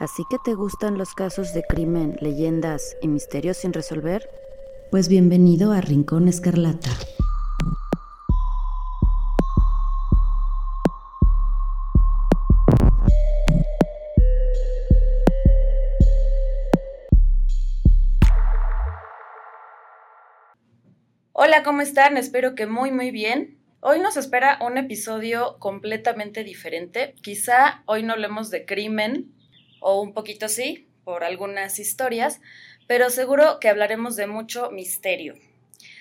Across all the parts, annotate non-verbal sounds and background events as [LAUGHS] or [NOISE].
¿Así que te gustan los casos de crimen, leyendas y misterios sin resolver? Pues bienvenido a Rincón Escarlata. Hola, ¿cómo están? Espero que muy, muy bien. Hoy nos espera un episodio completamente diferente. Quizá hoy no hablemos de crimen, o un poquito sí, por algunas historias, pero seguro que hablaremos de mucho misterio.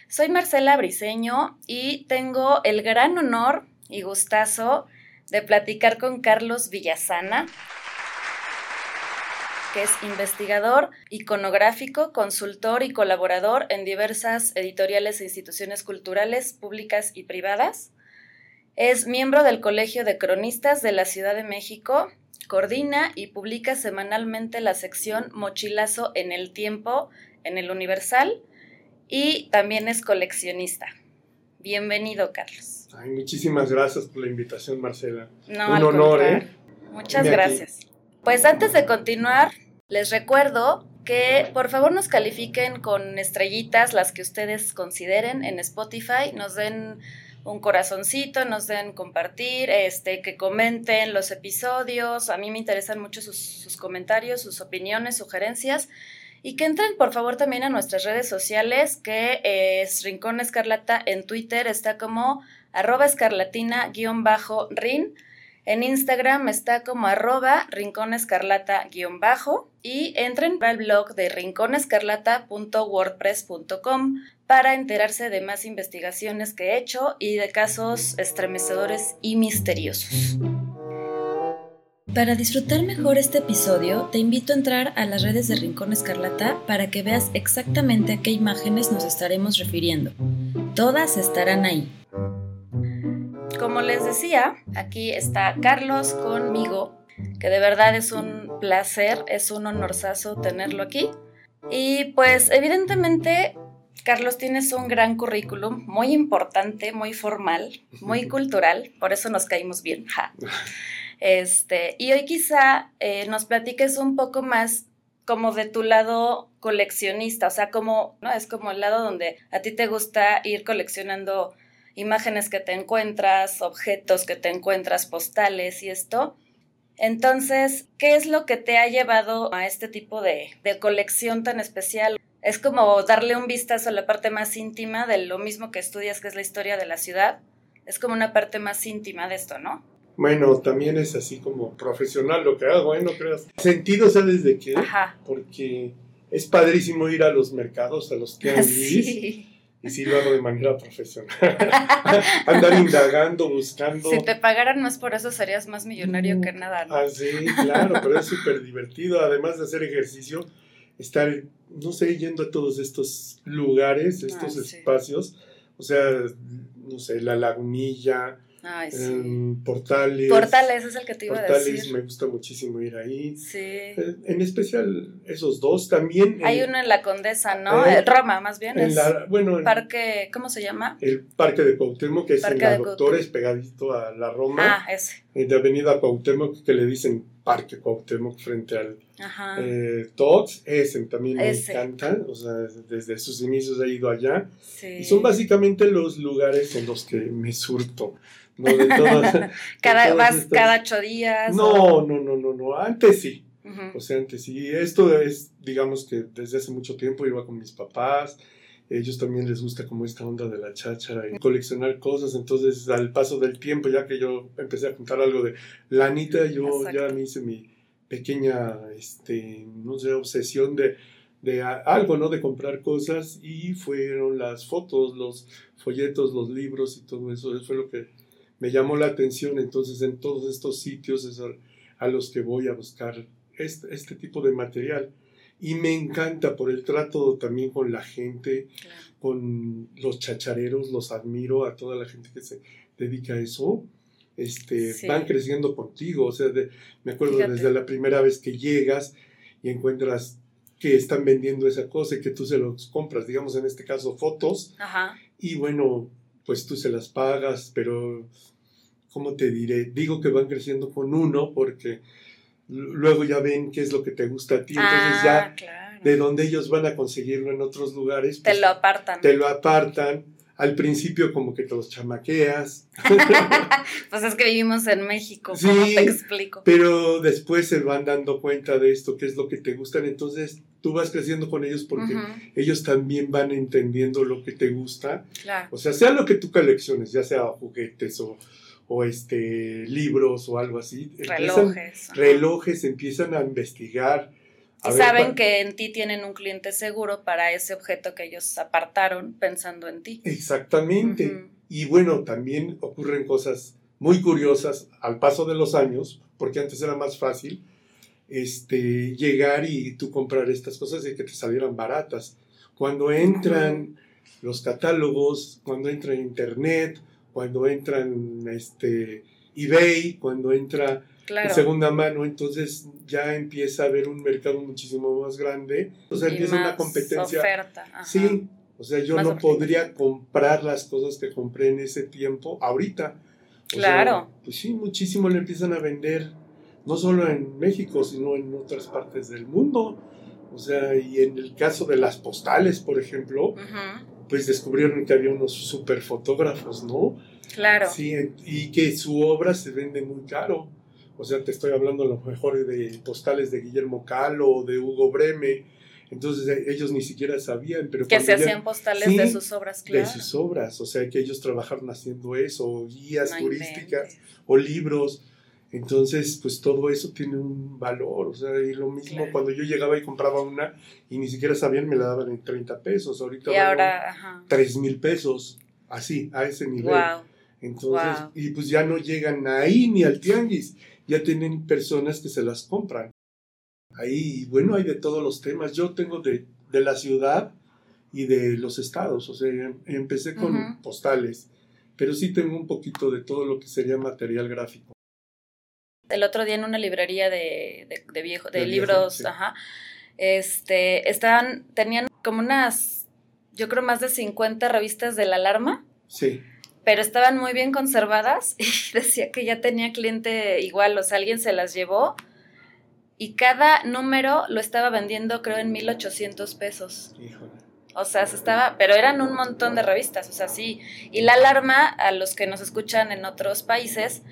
Soy Marcela Briseño y tengo el gran honor y gustazo de platicar con Carlos Villasana, que es investigador iconográfico, consultor y colaborador en diversas editoriales e instituciones culturales públicas y privadas. Es miembro del Colegio de Cronistas de la Ciudad de México Coordina y publica semanalmente la sección Mochilazo en el Tiempo en el Universal y también es coleccionista. Bienvenido, Carlos. muchísimas gracias por la invitación, Marcela. No, Un honor, ¿eh? Muchas gracias. Pues antes de continuar, les recuerdo que por favor nos califiquen con estrellitas, las que ustedes consideren en Spotify, nos den un corazoncito, nos den compartir, este, que comenten los episodios. A mí me interesan mucho sus, comentarios, sus opiniones, sugerencias. Y que entren por favor también a nuestras redes sociales, que es Rincón Escarlata en Twitter, está como arroba escarlatina-rin. En Instagram está como arroba rinconescarlata-bajo y entren al blog de rinconescarlata.wordpress.com para enterarse de más investigaciones que he hecho y de casos estremecedores y misteriosos. Para disfrutar mejor este episodio, te invito a entrar a las redes de Rincón Escarlata para que veas exactamente a qué imágenes nos estaremos refiriendo. Todas estarán ahí. Como les decía, aquí está Carlos conmigo, que de verdad es un placer, es un honorazo tenerlo aquí. Y pues evidentemente, Carlos, tienes un gran currículum, muy importante, muy formal, muy [LAUGHS] cultural, por eso nos caímos bien. [LAUGHS] Este, y hoy quizá eh, nos platiques un poco más como de tu lado coleccionista, o sea, como, ¿no? Es como el lado donde a ti te gusta ir coleccionando imágenes que te encuentras, objetos que te encuentras, postales y esto. Entonces, ¿qué es lo que te ha llevado a este tipo de, colección tan especial? Es como darle un vistazo a la parte más íntima de lo mismo que estudias, que es la historia de la ciudad. Es como una parte más íntima de esto, ¿no? Bueno, también es así como profesional lo que hago, ¿eh? No creas. Sentido, ¿sabes de qué? Ajá. Porque es padrísimo ir a los mercados, a los que [LAUGHS] sí y sí lo hago de manera profesional. [LAUGHS] Andar indagando, buscando. Si te pagaran más por eso serías más millonario que nada, ¿no? Ah, sí, claro, pero es súper divertido. Además de hacer ejercicio, estar, no sé, yendo a todos estos lugares, estos ah, espacios. O sea, no sé, la lagunilla, Ay, sí. Em, portales. Portales es el que te iba a decir. me gusta muchísimo ir ahí. Sí. Eh, en especial esos dos también. Hay uno en la Condesa, ¿no? Eh, Roma, más bien. En la, bueno, el parque, ¿cómo se llama? El Parque de Cuauhtémoc, que es en la Doctores, pegadito a la Roma. Ah, ese. De Avenida Cuauhtémoc, que le dicen Parque Cuauhtémoc frente al eh, Tots. Ese también me encanta. O sea, desde sus inicios he ido allá. Sí. Y son básicamente los lugares en los que me surto. [LAUGHS] cada, vas cada ocho días. No, no, no, no, no. Antes sí. O sea, antes sí. Esto es, digamos que desde hace mucho tiempo iba con mis papás. Ellos también les gusta como esta onda de la cháchara y coleccionar cosas. Entonces, al paso del tiempo, ya que yo empecé a contar algo de lanita, yo ya me hice mi pequeña, este, no sé, obsesión de, de algo, ¿no? De comprar cosas y fueron las fotos, los folletos, los libros y todo eso. Eso fue lo que me llamó la atención entonces en todos estos sitios a, los que voy a buscar este, este, tipo de material. Y me encanta por el trato también con la gente, con los chachareros, los admiro a toda la gente que se dedica a eso. Este, Van creciendo contigo, o sea, me acuerdo desde la primera vez que llegas y encuentras que están vendiendo esa cosa y que tú se los compras, digamos en este caso fotos, y bueno, pues tú se las pagas, pero ¿cómo te diré? Digo que van creciendo con uno porque luego ya ven qué es lo que te gusta a ti, entonces ya ah, de donde ellos van a conseguirlo en otros lugares. te pues, lo apartan. Te lo apartan al principio como que te los chamaqueas. [LAUGHS] pues es que vivimos en México, ¿cómo te explico? Pero después se van dando cuenta de esto, qué es lo que te gustan, entonces tú vas creciendo con ellos porque ellos también van entendiendo lo que te gusta. O sea, sea lo que tú colecciones, ya sea juguetes o, o este, libros o algo así. Relojes. relojes, empiezan a investigar y saben que en ti tienen un cliente seguro para ese objeto que ellos apartaron pensando en ti. Exactamente. Y bueno, también ocurren cosas muy curiosas al paso de los años, porque antes era más fácil este, llegar y tú comprar estas cosas y que te salieran baratas. Cuando entran los catálogos, cuando entra Internet, cuando entran este, eBay, cuando entra de segunda mano, entonces ya empieza a haber un mercado muchísimo más grande, o sea, empieza una competencia. Oferta. Sí, o sea, yo no podría comprar las cosas que compré en ese tiempo ahorita. claro. pues sí, muchísimo le empiezan a vender, no solo en México, sino en otras partes del mundo. O sea, y en el caso de las postales, por ejemplo, pues descubrieron que había unos super fotógrafos, ¿no? Claro. Sí, y que su obra se vende muy caro. O sea, te estoy hablando a lo mejor de postales de Guillermo Calo o de Hugo Breme. Entonces eh, ellos ni siquiera sabían, pero que se hacían postales de sus obras, claro. De sus obras, o sea que ellos trabajaron haciendo eso, o guías turísticas, o libros. Entonces, pues todo eso tiene un valor, o sea, y lo mismo cuando yo llegaba y compraba una y ni siquiera sabían, me la daban en 30 pesos, ahorita y ahora, ajá. 3 mil pesos, así, a ese nivel. Entonces, y pues ya no llegan ahí ni al tianguis ya tienen personas que se las compran. Ahí, bueno, hay de todos los temas. Yo tengo de, la ciudad y de los estados, o sea, em, empecé con postales, pero sí tengo un poquito de todo lo que sería material gráfico. El otro día en una librería de, de, viejo, de, libros, ajá, este, estaban, tenían como unas, yo creo más de 50 revistas de la alarma. Sí pero estaban muy bien conservadas [LAUGHS] y decía que ya tenía cliente igual, o sea, alguien se las llevó y cada número lo estaba vendiendo creo en 1800 pesos. Híjole. O sea, se estaba, pero eran un montón de revistas, o sea, sí. Y la alarma, a los que nos escuchan en otros países,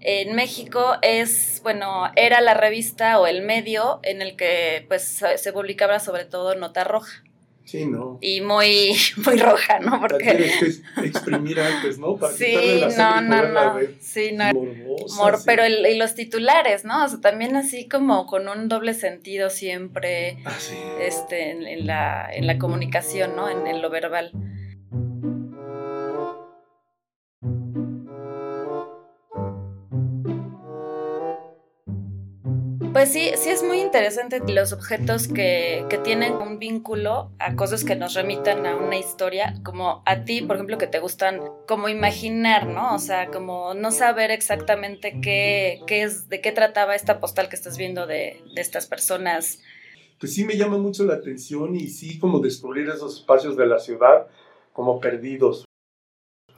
en México es, bueno, era la revista o el medio en el que pues se publicaba sobre todo nota roja. Sí, ¿no? Y muy, [LAUGHS] muy roja, ¿no? Porque... La tienes que exprimir antes, ¿no? Para sí, no, no, no. Sí, no. Morbosa, Pero el, y los titulares, ¿no? O sea, también así como con un doble sentido siempre ah, sí. este, en, en, la, en la comunicación, ¿no? En, en lo verbal. Pues sí, sí es muy interesante los objetos que, que, tienen un vínculo a cosas que nos remitan a una historia, como a ti, por ejemplo, que te gustan como imaginar, ¿no? O sea, como no saber exactamente qué, qué es, de qué trataba esta postal que estás viendo de, de estas personas. Pues sí me llama mucho la atención y sí como descubrir esos espacios de la ciudad como perdidos,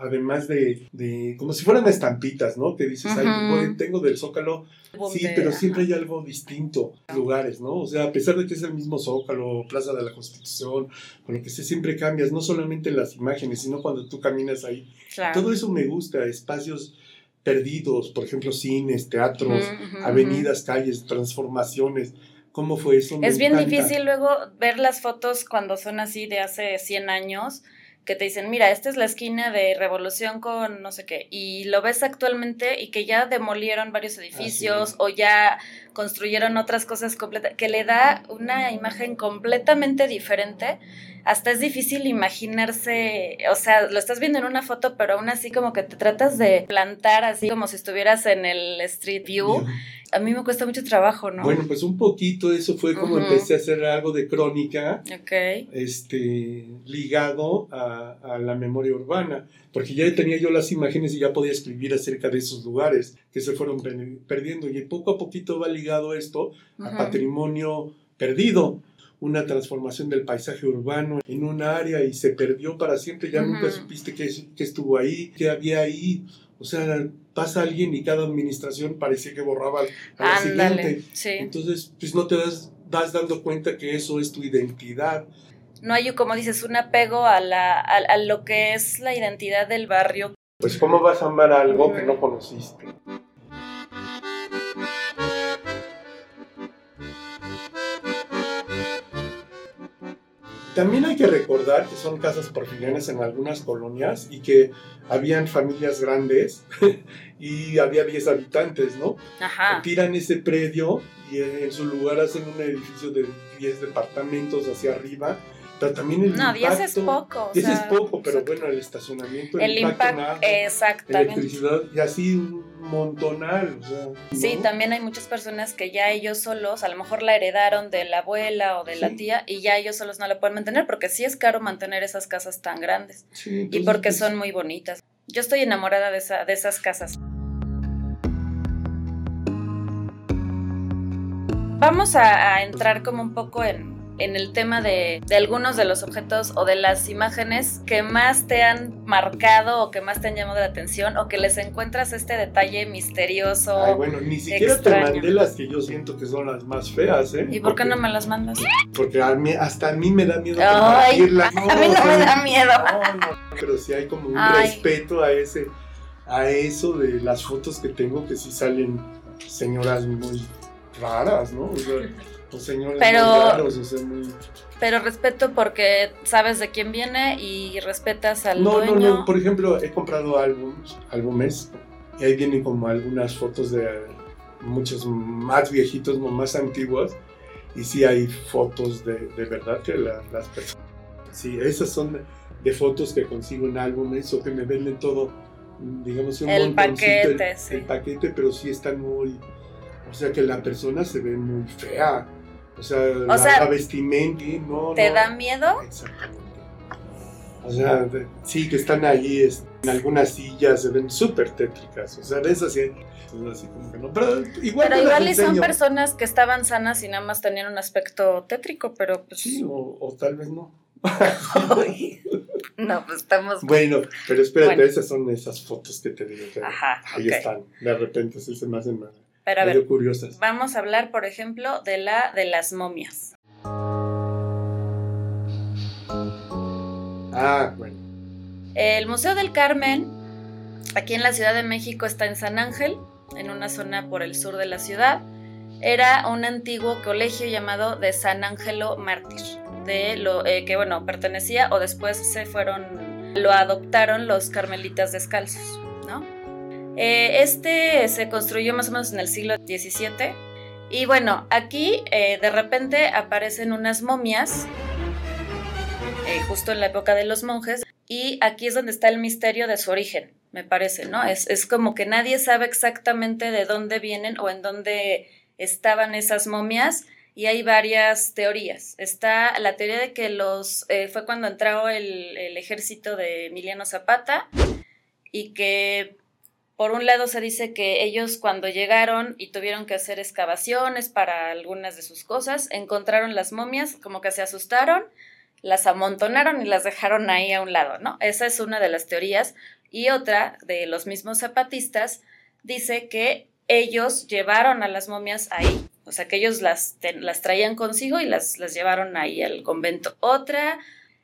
además de, de, como si fueran estampitas, ¿no? Que dices, ay, tengo del Zócalo, sí, pero siempre hay algo distinto, lugares, ¿no? O sea, a pesar de que es el mismo Zócalo, Plaza de la Constitución, con lo que sé, siempre cambias, no solamente en las imágenes, sino cuando tú caminas ahí. Todo eso me gusta, espacios perdidos, por ejemplo, cines, teatros, avenidas, calles, transformaciones. ¿Cómo fue eso? es bien difícil luego ver las fotos cuando son así de hace 100 años que te dicen, mira, esta es la esquina de Revolución con no sé qué, y lo ves actualmente y que ya demolieron varios edificios o ya construyeron otras cosas completas, que le da una imagen completamente diferente. Hasta es difícil imaginarse, o sea, lo estás viendo en una foto, pero aún así como que te tratas de plantar así como si estuvieras en el Street View. A mí me cuesta mucho trabajo, ¿no? Bueno, pues un poquito eso fue como empecé a hacer algo de crónica, este, ligado a, a, la memoria urbana, porque ya tenía yo las imágenes y ya podía escribir acerca de esos lugares que se fueron perdiendo y poco a poquito va ligado esto a patrimonio perdido, una transformación del paisaje urbano en un área y se perdió para siempre, ya nunca supiste qué, qué estuvo ahí, qué había ahí, O sea, pasa alguien y cada administración parecía que borraba a la siguiente. Entonces, pues no te das, das dando cuenta que eso es tu identidad. No hay, como dices, un apego a, la, a lo que es la identidad del barrio. Pues, ¿cómo vas a amar algo que no conociste? También hay que recordar que son casas porfirianas en algunas colonias y que habían familias grandes [LAUGHS] y había 10 habitantes, ¿no? Ajá. Tiran ese predio y en su lugar hacen un edificio de 10 departamentos hacia arriba pero también el no, impacto. 10 es poco. 10 es poco, pero bueno, el estacionamiento, el, impacto, exactamente. electricidad y así un montonal. O sea, Sí, también hay muchas personas que ya ellos solos, a lo mejor la heredaron de la abuela o de la tía y ya ellos solos no la pueden mantener porque sí es caro mantener esas casas tan grandes y porque pues son muy bonitas. Yo estoy enamorada de, esa, de esas casas. Vamos a entrar como un poco en, en el tema de, algunos de los objetos o de las imágenes que más te han marcado o que más te han llamado la atención o que les encuentras este detalle misterioso. Ay, bueno, ni siquiera te mandé las que yo siento que son las más feas, ¿eh? ¿Y por qué no me las mandas? Porque hasta a mí me da miedo Ay, a mí no me da miedo. pero sí hay como un respeto a ese, a eso de las fotos que tengo que sí salen señoras muy raras, ¿no? O sea, señores pero, Pero respeto porque sabes de quién viene y respetas al no, dueño. No, no, por ejemplo, he comprado álbumes, álbumes y ahí vienen como algunas fotos de muchos más viejitos, más antiguos y sí hay fotos de, de verdad que las personas... Sí, esas son de, fotos que consigo en álbumes o que me venden todo, digamos, un el paquete, el, el paquete, pero sí están muy... O sea que la persona se ve muy fea. O sea, la, vestimenta, ¿no? ¿Te da miedo? Exactamente. O sea, sí, que están ahí en algunas sillas, se ven súper tétricas. O sea, de esas sí, así como que no. Pero igual, pero igual son personas que estaban sanas y nada más tenían un aspecto tétrico, pero pues. Sí, o, tal vez no. [LAUGHS] no, pues estamos. Bueno, pero espérate, esas son esas fotos que te digo. Ajá, ahí están. De repente se me hacen mal. Pero a ver, curiosas. vamos a hablar, por ejemplo, de la de las momias. Ah, bueno. El Museo del Carmen, aquí en la Ciudad de México, está en San Ángel, en una zona por el sur de la ciudad. Era un antiguo colegio llamado de San Ángelo Mártir, de lo eh, que bueno pertenecía o después se fueron, lo adoptaron los carmelitas descalzos. Eh, este se construyó más o menos en el siglo XVII. Y bueno, aquí eh, de repente aparecen unas momias, eh, justo en la época de los monjes, y aquí es donde está el misterio de su origen, me parece, ¿no? Es, es como que nadie sabe exactamente de dónde vienen o en dónde estaban esas momias y hay varias teorías. Está la teoría de que los fue cuando entró el, el, ejército de Emiliano Zapata y que por un lado se dice que ellos cuando llegaron y tuvieron que hacer excavaciones para algunas de sus cosas, encontraron las momias, como que se asustaron, las amontonaron y las dejaron ahí a un lado, ¿no? Esa es una de las teorías. Y otra de los mismos zapatistas dice que ellos llevaron a las momias ahí, o sea que ellos las, las traían consigo y las, las llevaron ahí al convento. Otra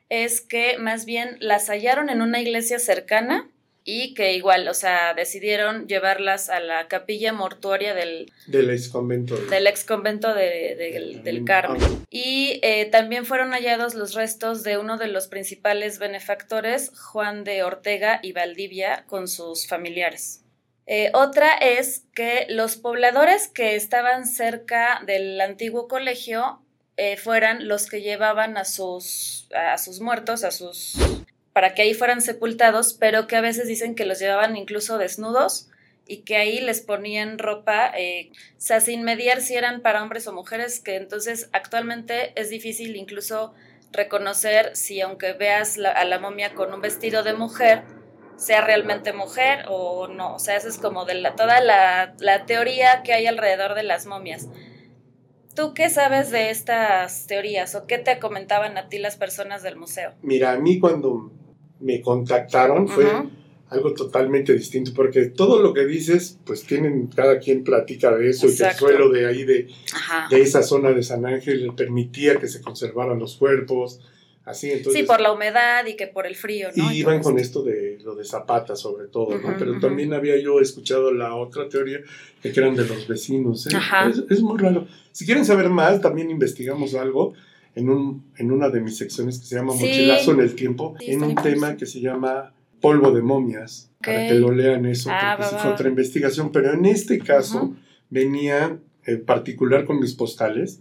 es que más bien las hallaron en una iglesia cercana y que igual, o sea, decidieron llevarlas a la capilla mortuoria del, del ex convento. Del ex convento de, del Carmen. Y eh, también fueron hallados los restos de uno de los principales benefactores, Juan de Ortega y Valdivia, con sus familiares. Eh, otra es que los pobladores que estaban cerca del antiguo colegio eh, fueran los que llevaban a sus, a sus muertos, a sus para que ahí fueran sepultados, pero que a veces dicen que los llevaban incluso desnudos y que ahí les ponían ropa, eh, o sea, sin mediar si eran para hombres o mujeres, que entonces actualmente es difícil incluso reconocer si aunque veas a la momia con un vestido de mujer, sea realmente mujer o no. O sea, eso es como de la, toda la, la teoría que hay alrededor de las momias. ¿Tú qué sabes de estas teorías o qué te comentaban a ti las personas del museo? Mira, a mí cuando me contactaron fue algo totalmente distinto, porque todo lo que dices, pues tienen, cada quien platica de eso, y que el suelo de ahí, de, de, esa zona de San Ángel, permitía que se conservaran los cuerpos, así, entonces... Sí, por la humedad y que por el frío, ¿no? Y iban con esto de lo de Zapata, sobre todo, ¿no? Pero también había yo escuchado la otra teoría, que eran de los vecinos, ¿eh? es, es, muy raro. Si quieren saber más, también investigamos algo en, un, en una de mis secciones que se llama Mochilazo en el Tiempo, en un tema que se llama polvo de momias, para que lo lean eso, ah, porque es otra investigación. Pero en este caso venía en particular con mis postales.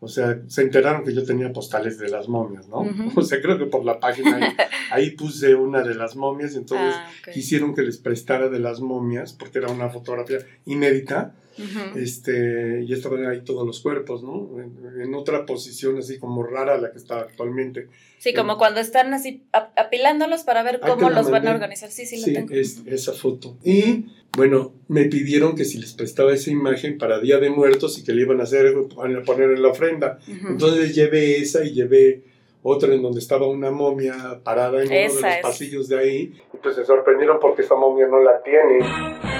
O sea, se enteraron que yo tenía postales de las momias, ¿no? [LAUGHS] O sea, creo que por la página ahí, [LAUGHS] puse una de las momias, entonces ah, quisieron que les prestara de las momias, porque era una fotografía inédita este, y estaban ahí todos los cuerpos, ¿no? En, otra posición así como rara la que está actualmente. Sí, como cuando están así apilándolos para ver cómo los van a organizar. Sí, sí, sí Es, esa foto. Y bueno, me pidieron que si les prestaba esa imagen para Día de Muertos y que le iban a hacer, a poner en la ofrenda. Entonces llevé esa y llevé otra en donde estaba una momia parada en uno de los pasillos de ahí. Y pues se sorprendieron porque esa momia no la tiene.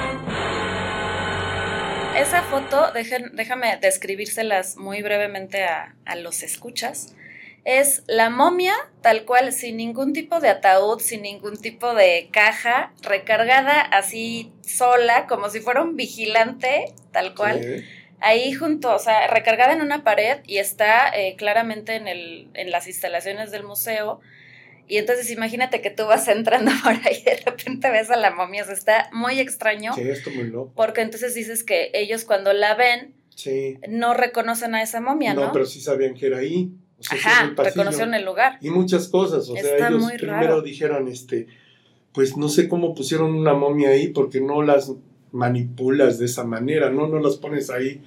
Esa foto, déjame describírselas muy brevemente a, los escuchas. Es la momia, tal cual, sin ningún tipo de ataúd, sin ningún tipo de caja, recargada así sola, como si fuera un vigilante, tal cual. Ahí junto, o sea, recargada en una pared y está eh, claramente en, el, en las instalaciones del museo y entonces imagínate que tú vas [LAUGHS] entrando por ahí y de repente ves a la momia, o sea, está muy extraño. Sí, esto muy loco. Porque entonces dices que ellos cuando la ven, no reconocen a esa momia, ¿no? No, pero sí sabían que era ahí. O sea, Ajá, el reconocieron el lugar. Y muchas cosas, o sea, ellos primero dijeron, este, pues no sé cómo pusieron una momia ahí porque no las manipulas de esa manera, no, no las pones ahí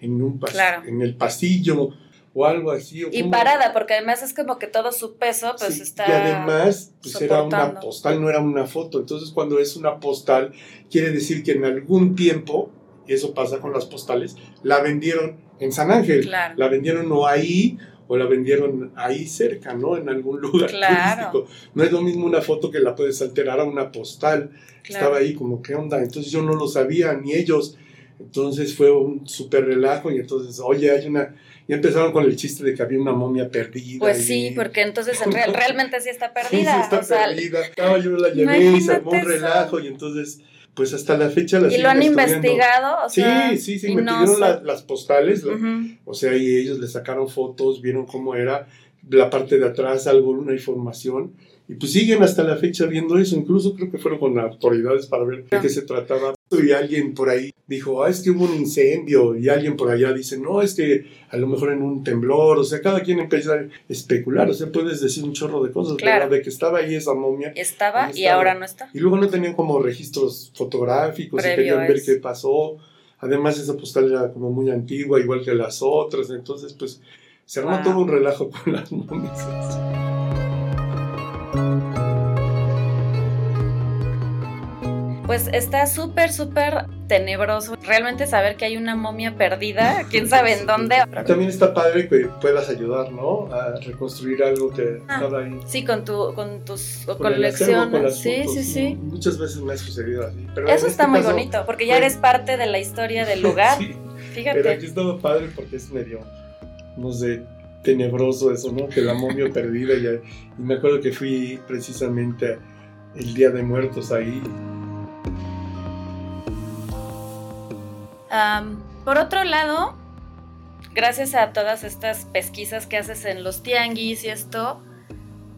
en un en el pasillo o algo así. y parada, porque además es como que todo su peso pues está... Y además pues era una postal, no era una foto. Entonces cuando es una postal, quiere decir que en algún tiempo, y eso pasa con las postales, la vendieron en San Ángel. La vendieron no ahí o la vendieron ahí cerca, ¿no? En algún lugar turístico. No es lo mismo una foto que la puedes alterar a una postal. Estaba ahí como, ¿qué onda? Entonces yo no lo sabía, ni ellos. Entonces fue un súper relajo y entonces, oye, hay una y empezaron con el chiste de que había una momia perdida. Pues sí, porque entonces [LAUGHS] realmente sí está perdida. Sí, está perdida. yo la llevé y se armó un relajo y entonces pues hasta la fecha las ¿Y lo han investigado? sí, sí, sí, me pidieron las postales, o sea, y ellos le sacaron fotos, vieron cómo era la parte de atrás, alguna información, y pues siguen hasta la fecha viendo eso, incluso creo que fueron con autoridades para ver de qué se trataba. Y alguien por ahí dijo, ah, es que hubo un incendio, y alguien por allá dice, no, es que a lo mejor en un temblor, o sea, cada quien empieza a especular, o sea, puedes decir un chorro de cosas, claro. de que estaba ahí esa momia. Estaba y ahora no está. Y luego no tenían como registros fotográficos y querían ver qué pasó. Además, esa postal era como muy antigua, igual que las otras, entonces, pues, se armó todo un relajo con las [LAUGHS] momias. Pues está súper, súper tenebroso. Realmente saber que hay una momia perdida, [LAUGHS] quién sabe en dónde. También está padre que puedas ayudar, ¿no? A reconstruir algo que ah, estaba ahí. Sí, con, tu, con tus colecciones. sí, sí, sí. Muchas veces me ha sucedido así. Eso está este muy bonito, porque ya eres parte de la historia del lugar. [LAUGHS] sí, Fíjate. Pero aquí estaba padre porque es medio, no sé, tenebroso eso, ¿no? Que la momia [LAUGHS] perdida. Y, y me acuerdo que fui precisamente el Día de Muertos ahí. Por otro lado, gracias a todas estas pesquisas que haces en los tianguis y esto,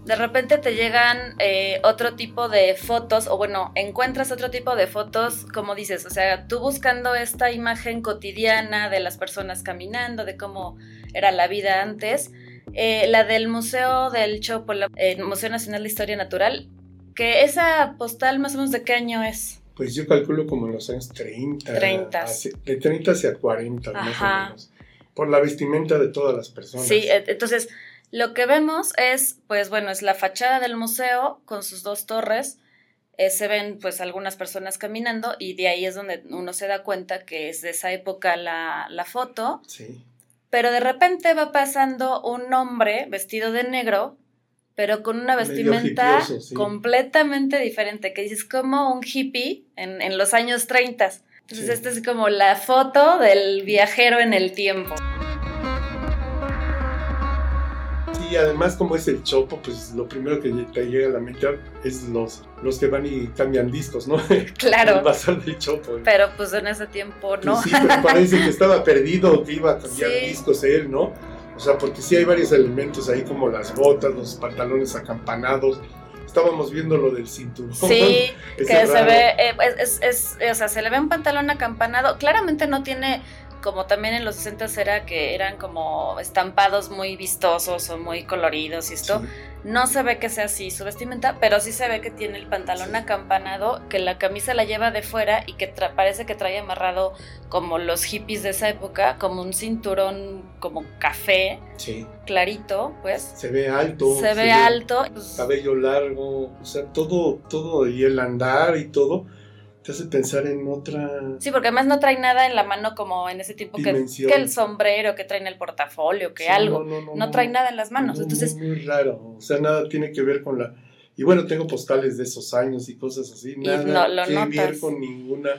de repente te llegan eh, otro tipo de fotos, o bueno, encuentras otro tipo de fotos, como dices, o sea, tú buscando esta imagen cotidiana de las personas caminando, de cómo era la vida antes, eh, la del Museo del Chopo, el Museo Nacional de Historia Natural, que esa postal más o menos de qué año es. Pues yo calculo como en los años 30. 30. de 30 hacia 40, más o menos. Por la vestimenta de todas las personas. Sí, e, entonces lo que vemos es, pues bueno, es la fachada del museo con sus dos torres. Eh, se ven pues algunas personas caminando y de ahí es donde uno se da cuenta que es de esa época la, la foto. Sí. Pero de repente va pasando un hombre vestido de negro pero con una vestimenta completamente diferente, que dices como un hippie en, en los años 30. Entonces, esta es como la foto del viajero en el tiempo. y además como es el chopo, pues lo primero que te llega a la mente es los, los que van y cambian discos, ¿no? [LAUGHS] Claro. el bazar del chopo. Pero pues en ese tiempo pues no. sí, pero parece que estaba perdido, que iba a cambiar [LAUGHS] discos él, ¿no? O sea, porque sí hay varios elementos ahí como las botas, los pantalones acampanados. Estábamos viendo lo del cinturón. Sí, [LAUGHS] que se ve, eh, es, es, o sea, se le ve un pantalón acampanado. Claramente no tiene como también en los 60 era que eran como estampados muy vistosos o muy coloridos y esto, no se ve que sea así su vestimenta, pero sí se ve que tiene el pantalón acampanado, que la camisa la lleva de fuera y que parece que trae amarrado como los hippies de esa época, como un cinturón como café, clarito, pues. Se ve alto. Se, ve alto. Cabello largo, o sea, todo, todo, y el andar y todo te hace pensar en otra. Sí, porque además no trae nada en la mano como en ese tipo que, que, el sombrero, que trae en el portafolio, que algo. No, trae nada en las manos. Entonces. Muy, raro. O sea, nada tiene que ver con la. Y bueno, tengo postales de esos años y cosas así. Nada que ver con ninguna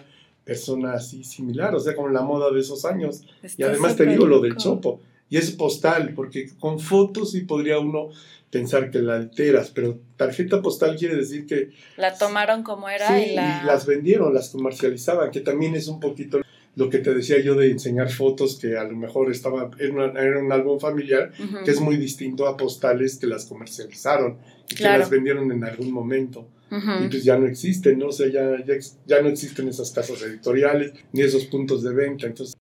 persona así similar. O sea, con la moda de esos años. y además te digo lo del chopo. Y es postal, porque con fotos sí podría uno pensar que la alteras, pero tarjeta postal quiere decir que... La tomaron como era y, las vendieron, las comercializaban, que también es un poquito lo que te decía yo de enseñar fotos que a lo mejor estaba en, un álbum familiar, que es muy distinto a postales que las comercializaron y que las vendieron en algún momento. Y pues ya no existen, ¿no? O sea, ya, ya, ya no existen esas casas editoriales ni esos puntos de venta. Entonces,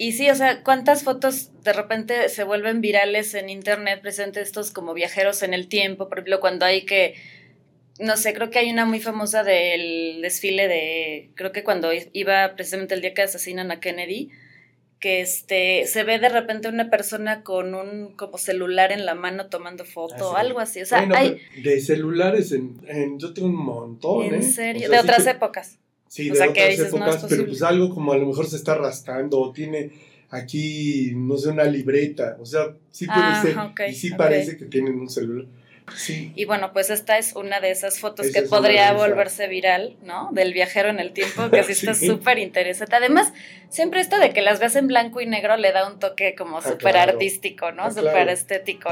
y sí, o sea, ¿cuántas fotos de repente se vuelven virales en internet presentes estos como viajeros en el tiempo? Por ejemplo, cuando hay que, no sé, creo que hay una muy famosa del desfile de, creo que cuando iba precisamente el día que asesinan a Kennedy, que este, se ve de repente una persona con un como celular en la mano tomando foto, ah, algo así. O sea, hay... De celulares, en, en, yo tengo un montón. ¿En ¿eh? serio? de otras épocas. Sí, de otras épocas, pero pues algo como a lo mejor se está rascando o tiene aquí, no sé, una libreta. O sea, sí puede ah, ser. y sí parece que tienen un celular. Sí. Y bueno, pues esta es una de esas fotos que podría volverse viral, ¿no? Del viajero en el tiempo, que sí [LAUGHS] está súper interesante. Además, siempre esto de que las veas en blanco y negro le da un toque como ah, súper artístico, ¿no? Ah, súper estético.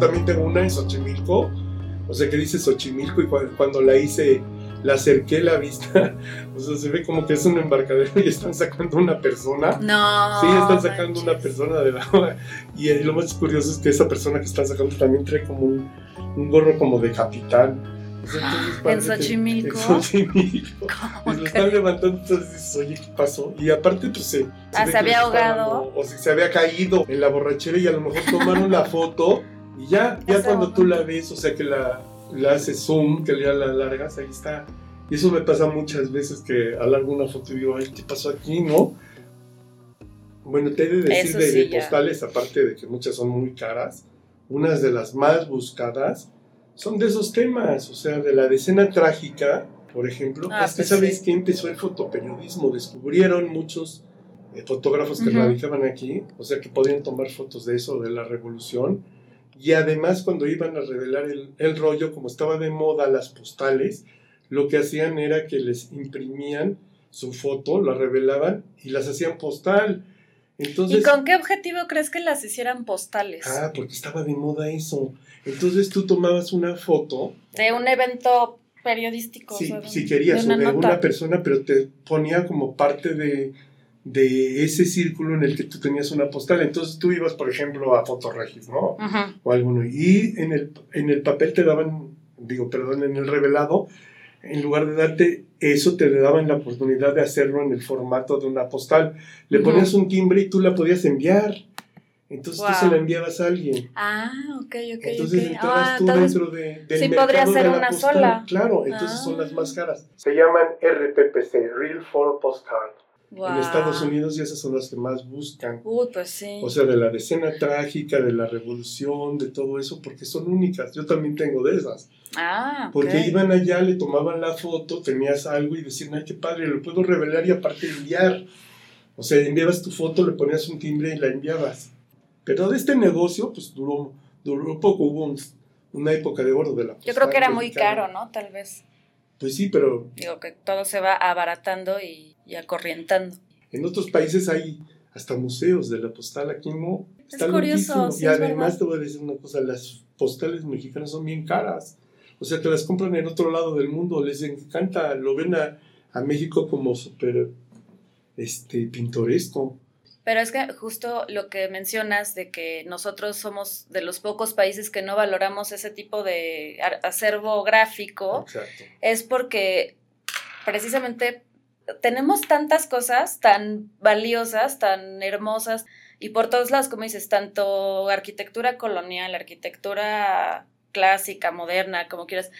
También tengo una en Xochimilco, o sea, que dice Xochimilco y cuando, la hice, la acerqué la vista, [LAUGHS] o sea, se ve como que es un embarcadero y están sacando una persona. No. Sí, están sacando una persona de la... Y lo más curioso es que esa persona que están sacando también trae como un, un gorro como de capitán. en Xochimilco. En Xochimilco. [LAUGHS] Y lo están levantando, entonces dices, oye, ¿qué pasó? Y aparte, pues se. ah, se había ahogado. o se había caído en la borrachera y a lo mejor tomaron la [LAUGHS] foto y ya, ya cuando tú la ves, o sea que la, la haces zoom, que ya la largas, ahí está. Y eso me pasa muchas veces que alargo una foto y digo, ay, ¿qué pasó aquí, no? Bueno, te he de decir de, postales, aparte de que muchas son muy caras, unas de las más buscadas son de esos temas, o sea, de la decena trágica, por ejemplo. Ah, es que pues sabéis que empezó el fotoperiodismo, descubrieron muchos eh, fotógrafos que radicaban aquí, o sea, que podían tomar fotos de eso, de la revolución y además cuando iban a revelar el, rollo, como estaba de moda las postales, lo que hacían era que les imprimían su foto, la revelaban y las hacían postal. Entonces, ¿Y con qué objetivo crees que las hicieran postales? Ah, porque estaba de moda eso. Entonces tú tomabas una foto. De un evento periodístico. Sí, si querías, de una, o de una persona, pero te ponía como parte de, de ese círculo en el que tú tenías una postal. Entonces tú ibas, por ejemplo, a Fotoregis, ¿no? O alguno. Y en el, en el papel te daban, digo, perdón, en el revelado, en lugar de darte eso, te daban la oportunidad de hacerlo en el formato de una postal. Le ponías un timbre y tú la podías enviar. Entonces tú se la enviabas a alguien. Ah, ok, ok. Entonces okay. entrabas ah, tú dentro de, del sí, podría ser una postal. sola. Claro, entonces son las más ah. caras. Se llaman RPPC, Real Photo Postcard en Estados Unidos y esas son las que más buscan. pues sí. O sea, de la decena trágica, de la revolución, de todo eso, porque son únicas. Yo también tengo de esas. Ah, Porque iban allá, le tomaban la foto, tenías algo y decían, ay, qué padre, lo puedo revelar y aparte enviar. O sea, enviabas tu foto, le ponías un timbre y la enviabas. Pero de este negocio, pues duró, duró poco, hubo una época de oro de la Yo creo que era muy caro, ¿no? Tal vez. Pues sí, pero... Digo que todo se va abaratando y, y acorrientando. En otros países hay hasta museos de la postal, aquí no. Está es curioso. y además te voy a decir una cosa, las postales mexicanas son bien caras. O sea, te las compran en otro lado del mundo, les encanta, lo ven a, a México como súper este, pintoresco. Pero es que justo lo que mencionas de que nosotros somos de los pocos países que no valoramos ese tipo de acervo gráfico, es porque precisamente tenemos tantas cosas tan valiosas, tan hermosas, y por todos lados, como dices, tanto arquitectura colonial, arquitectura clásica, moderna, como quieras,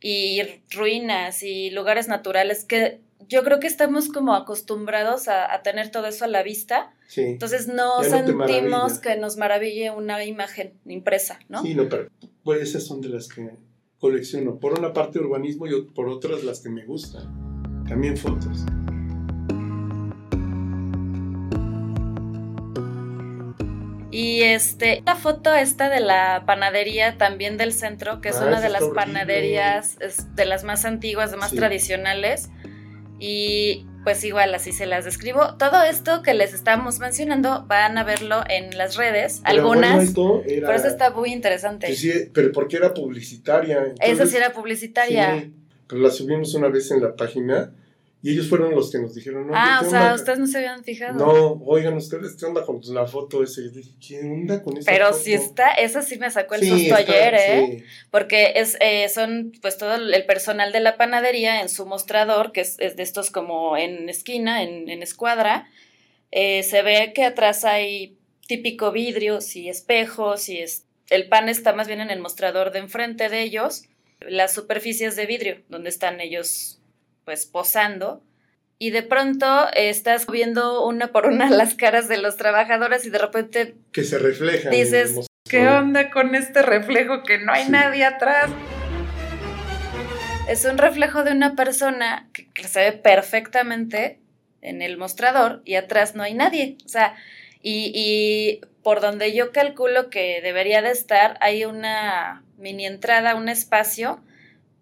y ruinas y lugares naturales que yo creo que estamos como acostumbrados a, tener todo eso a la vista. Entonces no sentimos que nos maraville una imagen impresa, ¿no? Sí, no, pero pues esas son de las que colecciono. Por una parte urbanismo y por otras las que me gustan. También fotos. Y este, la foto esta de la panadería también del centro, que es ah, una de las panaderías de las más antiguas, de más tradicionales. Y pues igual así se las describo. Todo esto que les estamos mencionando van a verlo en las redes, algunas. por eso está muy interesante. sí, pero porque era publicitaria. Esa sí era publicitaria. Sí, pero la subimos una vez en la página y ellos fueron los que nos dijeron, no, Ah, o sea, ustedes no se habían fijado. No, oigan, ustedes, ¿qué onda con la foto esa? Y dije, ¿qué onda con esa Pero si sí está, esa sí me sacó el susto ayer, ¿eh? Porque es, eh, son, pues, todo el personal de la panadería en su mostrador, que es, de estos como en esquina, en, en escuadra. Eh, se ve que atrás hay típico vidrios y espejos y es, el pan está más bien en el mostrador de enfrente de ellos. Las superficies de vidrio, donde están ellos pues posando y de pronto estás viendo una por una [LAUGHS] las caras de los trabajadores y de repente que se reflejan. Dices, ¿qué onda con este reflejo que no hay nadie atrás? Es un reflejo de una persona que, se ve perfectamente en el mostrador y atrás no hay nadie. O sea, y, y por donde yo calculo que debería de estar hay una mini entrada, un espacio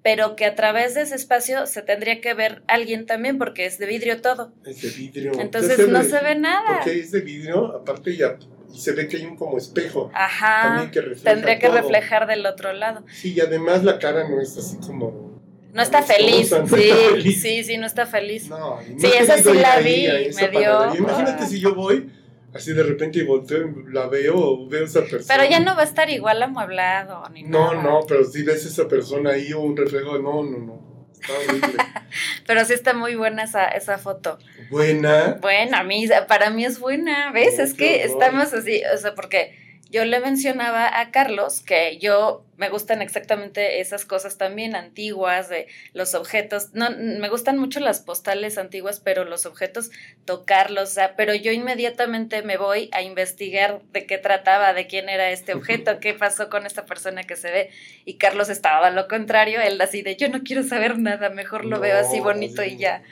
pero que a través de ese espacio se tendría que ver alguien también porque es de vidrio todo. Es de vidrio. Entonces no se ve nada. Porque es de vidrio, aparte ya y se ve que hay un como espejo. Ajá. También que tendría que reflejar del otro lado. Sí, y además la cara no es así como no está feliz. sí, sí, sí, no está feliz. No, sí, esa sí la vi, me dio. Imagínate si yo voy así de repente y volteo la veo, veo esa persona. Pero ya no va a estar igual amueblado ni no, nada. No, pero si ves esa persona ahí o un reflejo, no, no, no. Está horrible. [LAUGHS] pero sí está muy buena esa, esa foto. Buena. Buena, a mí, para mí es buena, ¿ves? es que estamos así, o sea, porque yo le mencionaba a Carlos que yo me gustan exactamente esas cosas también antiguas de los objetos. No, me gustan mucho las postales antiguas, pero los objetos tocarlos, o sea, pero yo inmediatamente me voy a investigar de qué trataba, de quién era este objeto, qué pasó con esta persona que se ve. Y Carlos estaba a lo contrario, él así de yo no quiero saber nada, mejor lo veo así bonito y ya.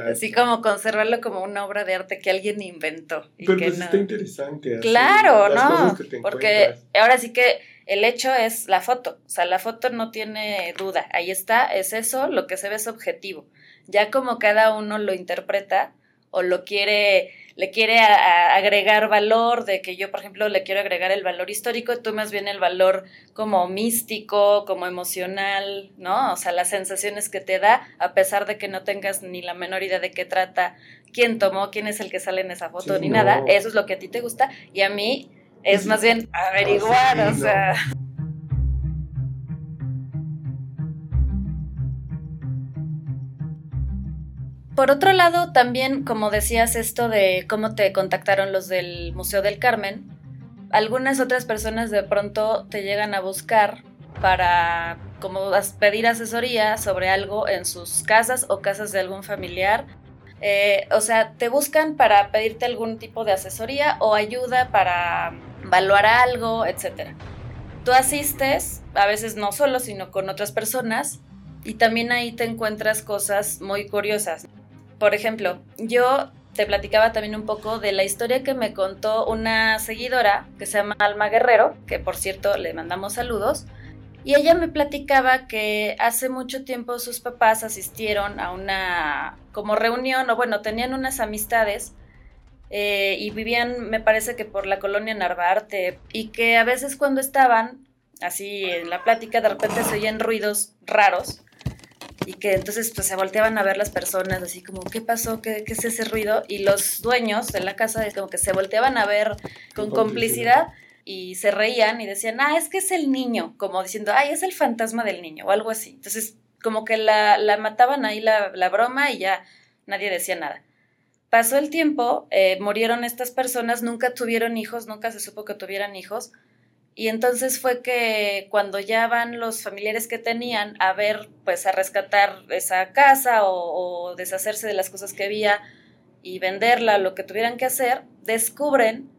Así como conservarlo como una obra de arte que alguien inventó. Pero pues está interesante. claro, ¿no? Porque ahora sí que el hecho es la foto. O sea, la foto no tiene duda. Ahí está, es eso, lo que se ve es objetivo. Ya como cada uno lo interpreta o lo quiere le quiere agregar valor, de que yo, por ejemplo, le quiero agregar el valor histórico, tú más bien el valor como místico, como emocional, ¿no? O sea, las sensaciones que te da, a pesar de que no tengas ni la menor idea de qué trata, quién tomó, quién es el que sale en esa foto, ni nada, eso es lo que a ti te gusta, y a mí es más bien [LAUGHS] averiguar, o sea... Por otro lado, también, como decías esto de cómo te contactaron los del Museo del Carmen, algunas otras personas de pronto te llegan a buscar para como pedir asesoría sobre algo en sus casas o casas de algún familiar. Eh, o sea, te buscan para pedirte algún tipo de asesoría o ayuda para evaluar algo, etc. Tú asistes, a veces no solo, sino con otras personas, y también ahí te encuentras cosas muy curiosas. Por ejemplo, yo te platicaba también un poco de la historia que me contó una seguidora que se llama Alma Guerrero, que por cierto le mandamos saludos. Y ella me platicaba que hace mucho tiempo sus papás asistieron a una como reunión, o bueno, tenían unas amistades eh, y vivían, me parece que por la colonia Narvarte, y que a veces cuando estaban así en la plática, de repente se oían ruidos raros y que entonces pues se volteaban a ver las personas así como, ¿qué pasó? ¿Qué, qué es ese ruido? Y los dueños de la casa como que se volteaban a ver con complicidad y se reían y decían, ah, es que es el niño, como diciendo, ay, es el fantasma del niño o algo así. Entonces como que la, la mataban ahí la, la, broma y ya nadie decía nada. Pasó el tiempo, eh, murieron estas personas, nunca tuvieron hijos, nunca se supo que tuvieran hijos y entonces fue que cuando ya van los familiares que tenían a ver, pues a rescatar esa casa o, deshacerse de las cosas que había y venderla, lo que tuvieran que hacer, descubren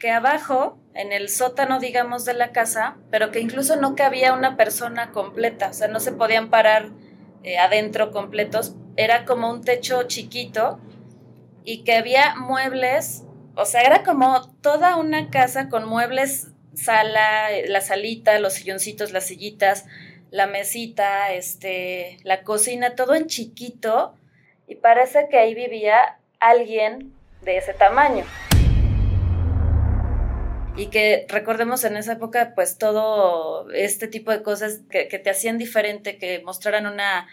que abajo, en el sótano, digamos, de la casa, pero que incluso no cabía una persona completa, o sea, no se podían parar eh, adentro completos, era como un techo chiquito y que había muebles, o sea, era como toda una casa con muebles sala, la salita, los silloncitos, las sillitas, la mesita, este, la cocina, todo en chiquito y parece que ahí vivía alguien de ese tamaño. Y que recordemos en esa época, pues todo este tipo de cosas que, que te hacían diferente, que mostraran una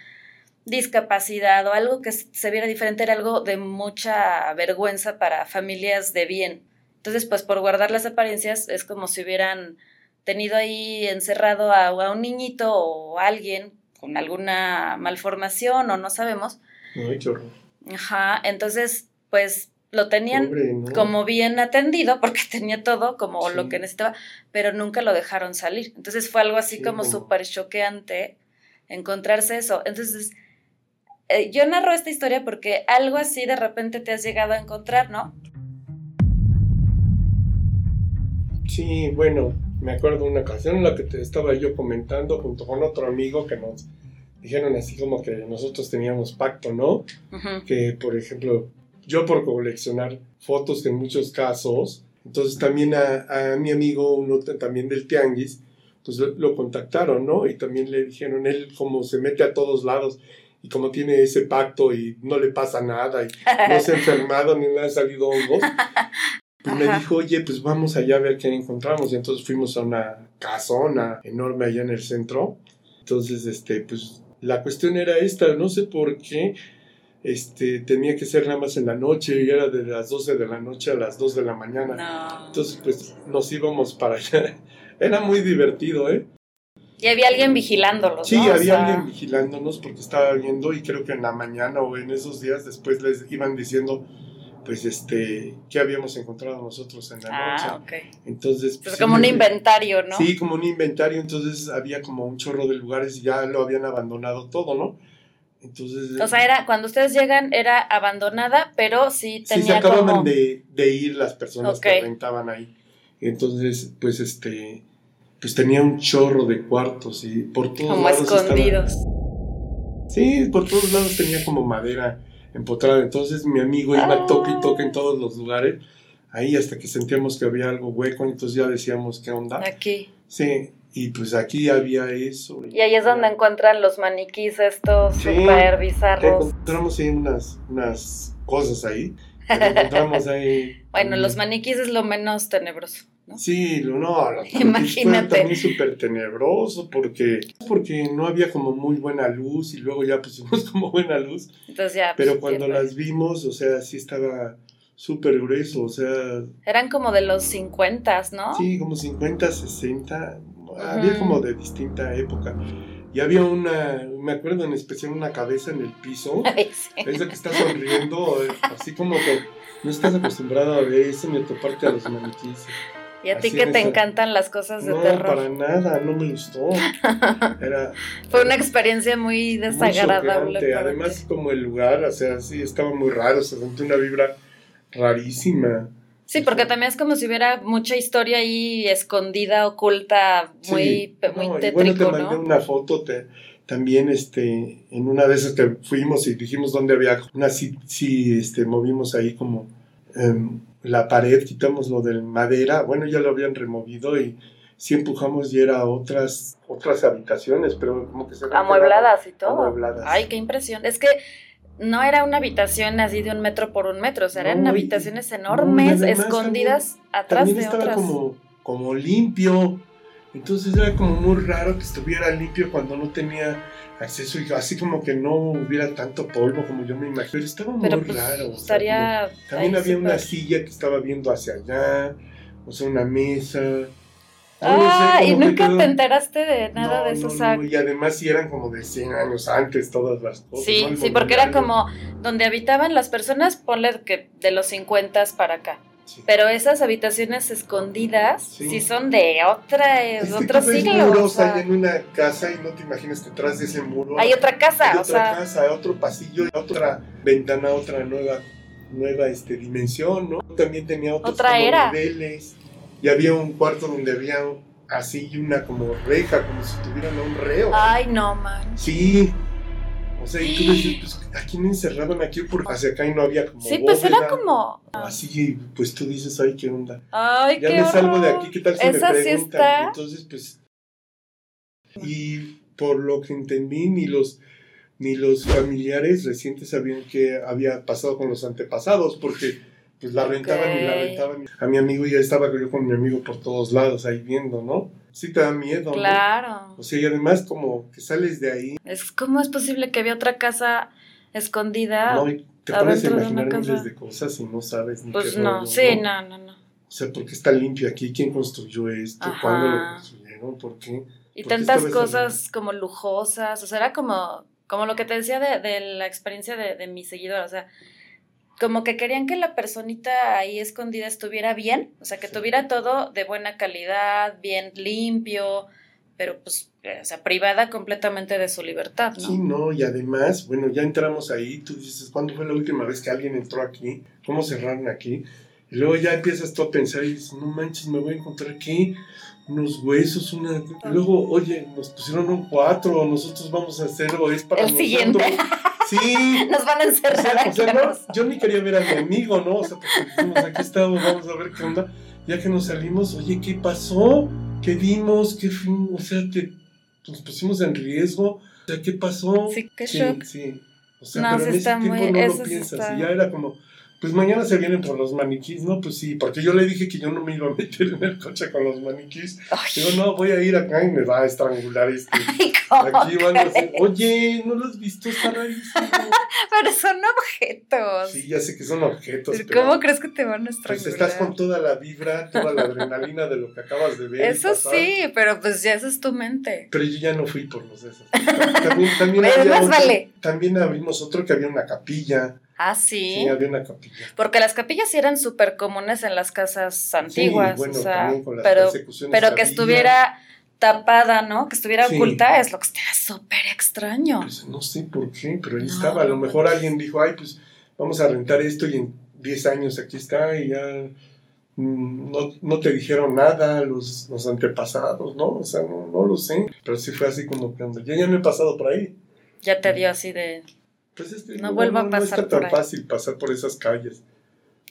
discapacidad o algo que se viera diferente, era algo de mucha vergüenza para familias de bien. Entonces, pues por guardar las apariencias es como si hubieran tenido ahí encerrado a, un niñito o a alguien con alguna malformación o no sabemos. Ay, qué horror. Ajá, entonces, pues lo tenían como bien atendido [LAUGHS] porque tenía todo como lo que necesitaba, pero nunca lo dejaron salir. Entonces fue algo así como súper choqueante encontrarse eso. Entonces, eh, yo narro esta historia porque algo así de repente te has llegado a encontrar, ¿no? Sí, bueno, me acuerdo una ocasión en la que te estaba yo comentando junto con otro amigo que nos dijeron así como que nosotros teníamos pacto, ¿no? Que, por ejemplo, yo por coleccionar fotos en muchos casos, entonces también a, mi amigo, uno también del Tianguis, pues lo, contactaron, ¿no? Y también le dijeron, él como se mete a todos lados y como tiene ese pacto y no le pasa nada y no se ha [LAUGHS] enfermado ni le han salido hongos, pues me dijo, oye, pues vamos allá a ver qué encontramos. Y entonces fuimos a una casona enorme allá en el centro. Entonces, este, pues la cuestión era esta, no sé por qué, este, tenía que ser nada más en la noche y era de las 12 de la noche a las 2 de la mañana. Entonces, pues nos íbamos para allá. [LAUGHS] Era muy divertido, ¿eh? Y había alguien vigilándolos. Sí, había alguien vigilándonos porque estaba viendo y creo que en la mañana o en esos días después les iban diciendo pues este, qué habíamos encontrado nosotros en la ah, noche. Entonces, pues, como un inventario, ¿no? Sí, como un inventario, entonces había como un chorro de lugares y ya lo habían abandonado todo, ¿no? Entonces, o sea, era cuando ustedes llegan era abandonada, pero sí tenía Sí, se acababan de, ir las personas que rentaban ahí. Entonces, pues este pues tenía un chorro de cuartos y por todos como escondidos. Sí, por todos lados tenía como madera empotrada. Entonces mi amigo iba a toque y toque en todos los lugares, ahí hasta que sentíamos que había algo hueco, entonces ya decíamos, ¿qué onda? Aquí. Sí, y pues aquí había eso. Y ahí es donde encuentran los maniquís estos super bizarros. Encontramos ahí unas, unas cosas ahí. Encontramos ahí. [LAUGHS] bueno, los maniquís es lo menos tenebroso. Sí, no, Imagínate. También súper tenebroso porque, porque no había como muy buena luz y luego ya pusimos [LAUGHS] como buena luz. Entonces ya. Pero pues, cuando las vimos, o sea, sí estaba súper grueso, o sea... Eran como de los 50, ¿no? Sí, como 50, 60, había como de distinta época. Y había una, me acuerdo en especial una cabeza en el piso, [LAUGHS] esa que está sonriendo, así como que no estás acostumbrado a ver eso ni a toparte a los maniquíes. Y a ti que te encantan las cosas de terror. No, para nada, no me gustó. [LAUGHS] Era, Fue una experiencia muy desagradable. Además, como el lugar, o sea, sí, estaba muy raro, se sentía una vibra rarísima. Sí, porque también es como si hubiera mucha historia ahí escondida, oculta, muy, muy no, tétrico, bueno, te mandé una foto, te, también este, en una de esas que fuimos y dijimos dónde había una, sí, sí este, movimos ahí como em, la pared, quitamos lo de madera, bueno, ya lo habían removido y sí empujamos y era otras, otras habitaciones, pero como que se... Amuebladas y todo. Amuebladas. Ay, qué impresión. Es que no era una habitación así de un metro por un metro, o sea, eran habitaciones enormes, escondidas atrás también de estaba Como, como limpio, entonces era como muy raro que estuviera limpio cuando no tenía así como que no hubiera tanto polvo como yo me imagino. Pero estaba muy pues, raro. estaría también había una silla que estaba viendo hacia allá, o sea, una mesa. ah, y nunca te enteraste de nada de eso, no, Y además sí eran como de 100 años antes todas las cosas. Sí, sí, porque era como donde habitaban las personas, ponle que de los 50 para acá. Pero esas habitaciones escondidas sí, son de otra, es otro siglo. muros hay en una casa y no te imaginas que detrás de ese muro hay otra casa. Hay otra casa, otro pasillo, otra ventana, otra nueva, nueva este, dimensión, ¿no? También tenía otros otra era. niveles. Y había un cuarto donde había así una como reja, como si tuvieran un reo. Ay, no, man. Sí. O sea, y tú decías, pues aquí me encerraban aquí porque hacia acá y no había como. Sí, pues era como. Así, pues tú dices, ay, qué onda. Ay, ya me salgo de aquí, ¿qué tal si Esa me sí está. Entonces, pues. Y por lo que entendí, ni los ni los familiares recientes sabían qué había pasado con los antepasados, porque pues la rentaban y la rentaban. A mi amigo ya estaba yo con mi amigo por todos lados ahí viendo, ¿no? Sí te da miedo. Claro. O sea, y además como que sales de ahí. Es como es posible que había otra casa escondida. No, te pones a imaginar miles de cosas y no sabes ni Pues qué no, sí, no, no, no. O sea, ¿por qué está limpio aquí? ¿Quién construyó esto? ¿Cuándo lo construyeron? ¿Por qué? Y tantas cosas como lujosas, o sea, era como, como lo que te decía de, de la experiencia de, de mi seguidor, o sea, como que querían que la personita ahí escondida estuviera bien, o sea, que tuviera todo de buena calidad, bien limpio, pero pues, o sea, privada completamente de su libertad, ¿no? Sí, no, y además, bueno, ya entramos ahí, tú dices, ¿cuándo fue la última vez que alguien entró aquí? ¿Cómo cerraron aquí? Y luego ya empiezas tú a pensar y dices, no manches, me voy a encontrar aquí unos huesos, una... Y luego, oye, nos pusieron un cuatro, nosotros vamos a hacerlo, es para El siguiente. Sí. [LAUGHS] Nos van a encerrar o sea, no, yo ni quería ver a mi amigo, ¿no? O sea, porque dijimos, aquí estamos, vamos a ver qué onda. Ya que nos salimos, oye, ¿qué pasó? ¿Qué vimos? ¿Qué fin? O sea, te, nos pusimos en riesgo. O sea, ¿qué pasó? Sí, qué sí, shock. Sí. O sea, pero en ese tiempo muy, no lo piensas. Y ya era como, pues mañana se vienen por los maniquís, ¿no? Pues sí, porque yo le dije que yo no me iba a meter en el coche con los maniquís. Digo, no, voy a ir acá y me va a estrangular este. [LAUGHS] Ay, Aquí van a decir, oye, ¿no lo has visto? Está rarísimo. [LAUGHS] pero son objetos. Sí, ya sé que son objetos. Pero, pero ¿Cómo crees que te van a estrangular? Pues estás con toda la vibra, toda la adrenalina de lo que acabas de ver. Eso sí, pero pues ya esa es tu mente. Pero yo ya no fui por los de esos. También, también, [LAUGHS] había más otro- vale. también abrimos otro que había una capilla. Ah, sí. Sí, había una capilla. Porque las capillas sí eran súper comunes en las casas antiguas. Sí, bueno, o sea, también con las pero, persecuciones pero que había. estuviera tapada, ¿no? Que estuviera Sí. oculta es lo que está súper extraño. Pues no sé por qué, pero ahí No, estaba. A lo mejor alguien dijo, ay, pues vamos a rentar esto y en 10 años aquí está y ya mm, no, no te dijeron nada los, los antepasados, ¿no? O sea, no, no lo sé. Pero sí fue así como que. Yo ya no he pasado por ahí. Ya te dio así de. Pues es que No vuelvo a no pasar está por tan ahí. fácil pasar por esas calles.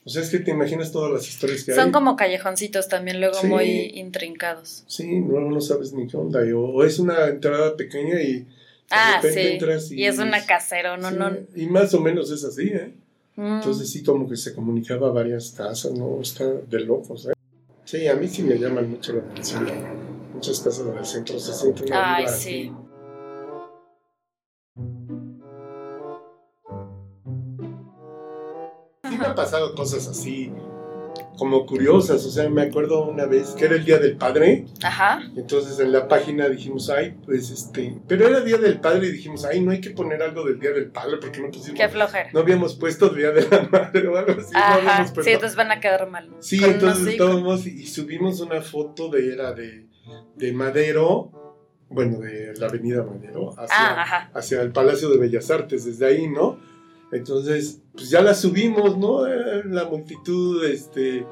O sea, es que te imaginas todas las historias que Son hay. como callejoncitos también, luego Sí. muy intrincados. Sí, luego no sabes ni qué onda. y- O, o es una entrada pequeña y de Ah, repente sí. entras Y es una casero, no, sí, no. Y más o menos es así, ¿eh? Mm. Entonces sí, como que se comunicaba a varias casas, ¿no? Está de locos, ¿eh? Sí, a mí sí me llaman mucho la atención. Muchas casas del centro se sienten Ay, sí. así. Sí me han pasado cosas así, como curiosas. O sea, me acuerdo una vez que era el Día del Padre. Ajá. Entonces en la página dijimos, ay, pues este. Pero era Día del Padre y dijimos, ay, no hay que poner algo del Día del Padre porque no pusimos. Qué flojera. No habíamos puesto Día de la Madre o algo así. Ajá. Sí, entonces van a quedar mal. Sí, Con entonces estábamos y, subimos una foto de era de, de Madero, bueno, de la Avenida Madero, hacia, Ah, hacia el Palacio de Bellas Artes, desde ahí, ¿no? Entonces, pues ya la subimos, ¿no? Eh, La multitud, este,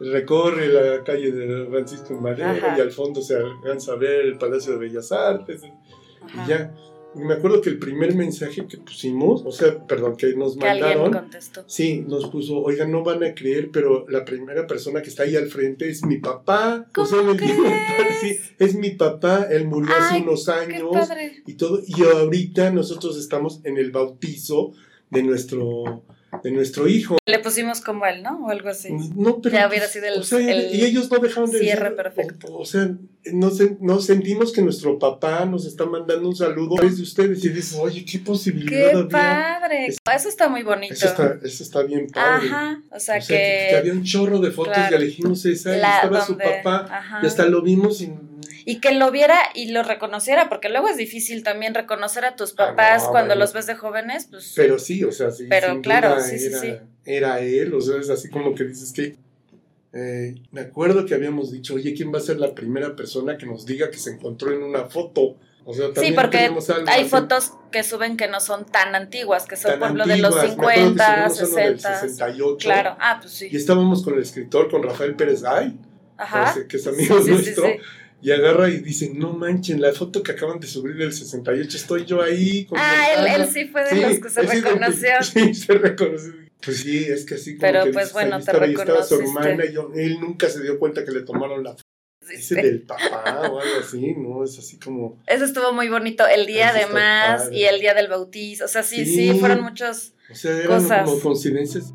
recorre la calle de Francisco Madero Ajá. y al fondo se alcanza a ver el Palacio de Bellas Artes ajá. y ya. Y me acuerdo que el primer mensaje que pusimos, o sea, perdón, que nos que mandaron. alguien contestó. Sí, nos puso, oigan, no van a creer, pero la primera persona que está ahí al frente es mi papá. ¿Cómo o sea, documental, [LAUGHS] sí, es mi papá, él murió hace Ay, unos Qué años padre. y todo. Y ahorita nosotros estamos en el bautizo de nuestro, de nuestro hijo. Le pusimos como él, ¿no? O algo así. No, pero, Ya hubiera sido el- o sea, el y ellos no dejaron de cierre decir- perfecto. O, o sea, nos, nos sentimos que nuestro papá nos está mandando un saludo desde ustedes y dices, oye, qué posibilidad Qué había. padre. Eso está muy bonito. Eso está, eso está bien padre. Ajá. O sea, O sea, que, que. que había un chorro de fotos claro. y elegimos esa y la- estaba donde- su papá ajá. y hasta lo vimos y Y que lo viera y lo reconociera, porque luego es difícil también reconocer a tus papás Ah, no, cuando bueno. los ves de jóvenes, pues. pero sí, o sea, sí. Pero sin claro, duda sí, sí, era, sí. era él, o sea, es así como que dices que eh, me acuerdo que habíamos dicho, oye, ¿quién va a ser la primera persona que nos diga que se encontró en una foto? O sea, Sí, también porque hay así fotos que suben que no son tan antiguas, que son por ejemplo de los antiguas. Me acuerdo que 50, subimos uno del 60. 68. Claro, ah, pues Y sí. estábamos con el escritor, con Rafael Pérez Gay, Ajá. que es amigo Sí, sí, sí, nuestro. sí. Y agarra y dice, no manchen, la foto que acaban de subir del 68, estoy yo ahí. Con Ah, él, hermana". él sí fue de Sí, los que se reconoció. [LAUGHS] Sí, se reconoció. Pues sí, es que así como Pero, que pues, bueno, te estaba, su hermana y yo, él nunca se dio cuenta que le tomaron la foto. Ese del papá o algo así, ¿no? Es así como... Eso estuvo muy bonito, el día Eso además padre. y el día del bautizo. O sea, sí, sí, Sí. fueron muchos. O sea, eran Cosas. como coincidencias.